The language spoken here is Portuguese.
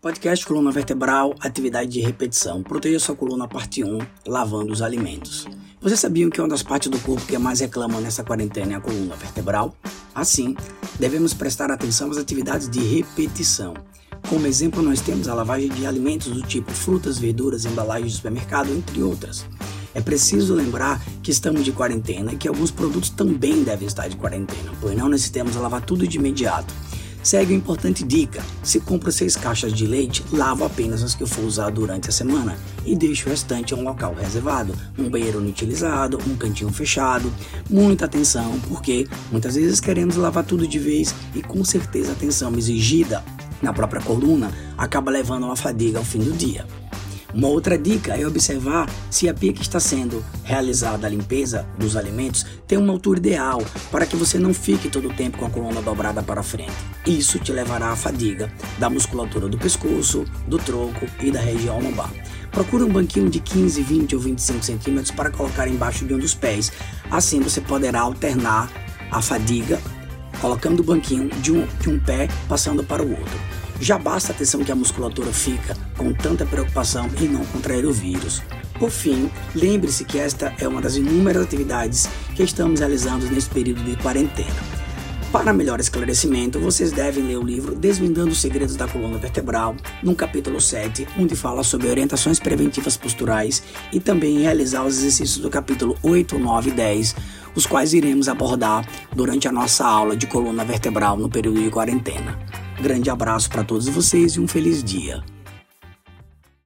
Podcast Coluna Vertebral, atividade de repetição. Proteja sua coluna, parte 1, lavando os alimentos. Vocês sabiam que uma das partes do corpo que mais reclama nessa quarentena é a coluna vertebral? Assim, devemos prestar atenção às atividades de repetição. Como exemplo, nós temos a lavagem de alimentos do tipo frutas, verduras, embalagens de supermercado, entre outras. É preciso lembrar que estamos de quarentena e que alguns produtos também devem estar de quarentena, pois não necessitamos lavar tudo de imediato. Segue uma importante dica: se compra seis caixas de leite, lava apenas as que for usar durante a semana e deixe o restante em um local reservado, um banheiro inutilizado, um cantinho fechado. Muita atenção, porque muitas vezes queremos lavar tudo de vez e com certeza a atenção exigida na própria coluna acaba levando uma fadiga ao fim do dia. Uma outra dica é observar se a pia que está sendo realizada a limpeza dos alimentos tem uma altura ideal para que você não fique todo o tempo com a coluna dobrada para frente. Isso te levará à fadiga da musculatura do pescoço, do tronco e da região lombar. Procure um banquinho de 15, 20 ou 25 centímetros para colocar embaixo de um dos pés. Assim você poderá alternar a fadiga colocando o banquinho de um, de um pé passando para o outro. Já basta a atenção que a musculatura fica com tanta preocupação em não contrair o vírus. Por fim, lembre-se que esta é uma das inúmeras atividades que estamos realizando nesse período de quarentena. Para melhor esclarecimento, vocês devem ler o livro Desvendando os Segredos da Coluna Vertebral, no capítulo 7, onde fala sobre orientações preventivas posturais, e também realizar os exercícios do capítulo 8, 9 e 10, os quais iremos abordar durante a nossa aula de coluna vertebral no período de quarentena. Grande abraço para todos vocês e um feliz dia.